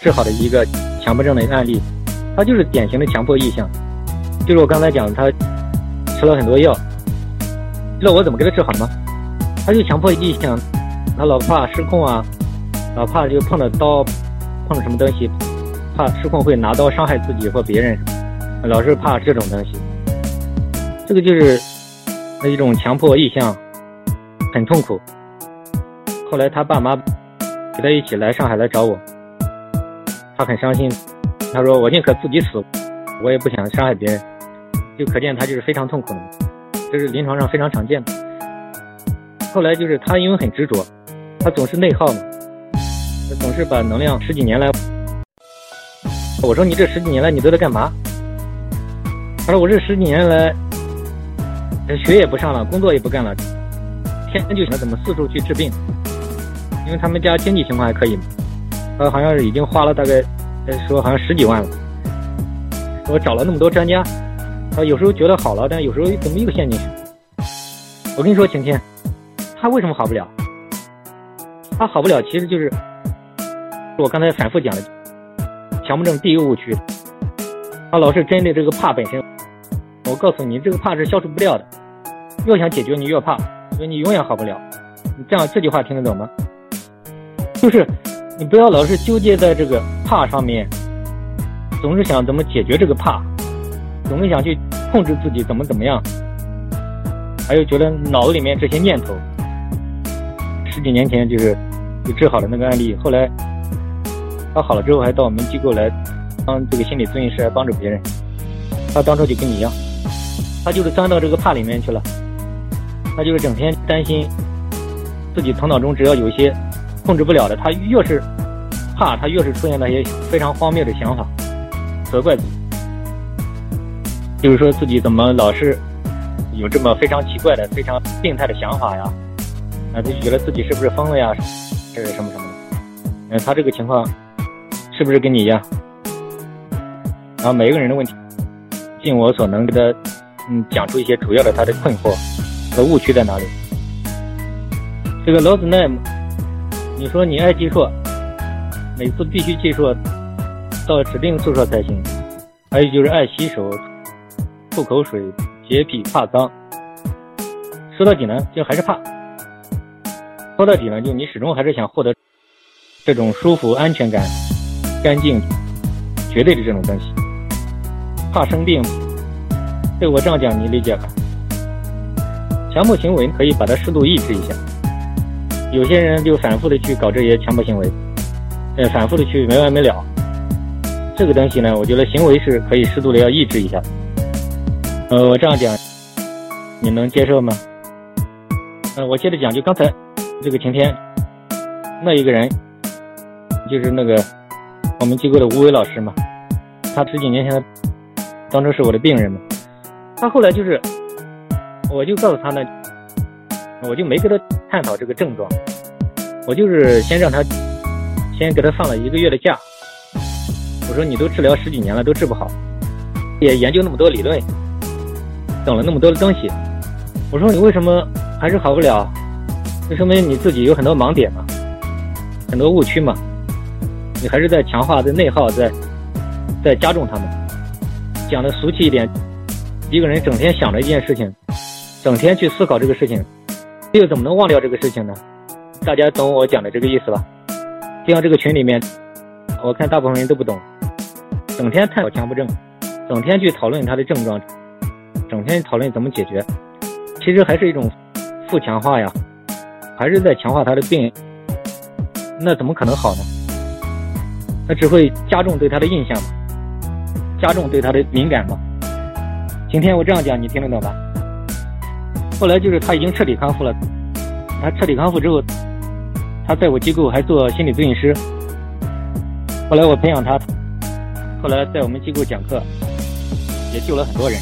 治好的一个强迫症的案例，他就是典型的强迫意向，就是我刚才讲的他吃了很多药，知道我怎么给他治好吗？他就强迫意向，他老怕失控啊，老怕就碰到刀，碰到什么东西，怕失控会拿刀伤害自己或别人，老是怕这种东西，这个就是那一种强迫意向，很痛苦。后来他爸妈给他一起来上海来找我，他很伤心，他说我宁可自己死，我也不想伤害别人，就可见他就是非常痛苦的，这是临床上非常常见的。后来就是他因为很执着，他总是内耗嘛，总是把能量十几年来，我说你这十几年来你都在干嘛？他说我这十几年来，学也不上了，工作也不干了，天天就想怎么四处去治病。因为他们家经济情况还可以，他好像是已经花了大概，说好像十几万了。我找了那么多专家，他有时候觉得好了，但有时候怎么又陷进去？我跟你说，晴天，他为什么好不了？他好不了，其实就是我刚才反复讲的强迫症第一个误区，他老是针对这个怕本身。我告诉你，这个怕是消除不掉的，越想解决你越怕，所以你永远好不了。你这样这句话听得懂吗？就是你不要老是纠结在这个怕上面，总是想怎么解决这个怕，总是想去控制自己怎么怎么样，还有觉得脑子里面这些念头。十几年前就是就治好了那个案例，后来他好了之后还到我们机构来当这个心理咨询师，来帮助别人。他当初就跟你一样，他就是钻到这个怕里面去了，他就是整天担心自己头脑中只要有一些。控制不了的，他越是怕，他越是出现那些非常荒谬的想法，责怪自己，就是说自己怎么老是有这么非常奇怪的、非常病态的想法呀？啊，他就觉得自己是不是疯了呀？这是什么什么的？嗯，他这个情况是不是跟你一样？然后每一个人的问题，尽我所能给他嗯讲出一些主要的他的困惑和误区在哪里。这个罗子奈。你说你爱计数，每次必须计数到指定宿舍才行。还有就是爱洗手、吐口水、洁癖、怕脏。说到底呢，就还是怕。说到底呢，就你始终还是想获得这种舒服、安全感、干净、绝对的这种东西。怕生病，对我这样讲你理解吧？强迫行为可以把它适度抑制一下。有些人就反复的去搞这些强迫行为，呃，反复的去没完没了。这个东西呢，我觉得行为是可以适度的要抑制一下。呃，我这样讲，你能接受吗？呃，我接着讲，就刚才这个晴天，那一个人，就是那个我们机构的吴伟老师嘛，他十几年前当初是我的病人嘛，他后来就是，我就告诉他呢。我就没跟他探讨这个症状，我就是先让他，先给他放了一个月的假。我说你都治疗十几年了，都治不好，也研究那么多理论，懂了那么多的东西。我说你为什么还是好不了？这说明你自己有很多盲点嘛，很多误区嘛，你还是在强化、在内耗、在在加重他们。讲的俗气一点，一个人整天想着一件事情，整天去思考这个事情。又怎么能忘掉这个事情呢？大家懂我讲的这个意思吧？就像这个群里面，我看大部分人都不懂，整天探讨强迫症，整天去讨论他的症状，整天讨论怎么解决，其实还是一种负强化呀，还是在强化他的病。那怎么可能好呢？那只会加重对他的印象，加重对他的敏感嘛。今天我这样讲，你听得懂吧？后来就是他已经彻底康复了，他彻底康复之后，他在我机构还做心理咨询师。后来我培养他，后来在我们机构讲课，也救了很多人。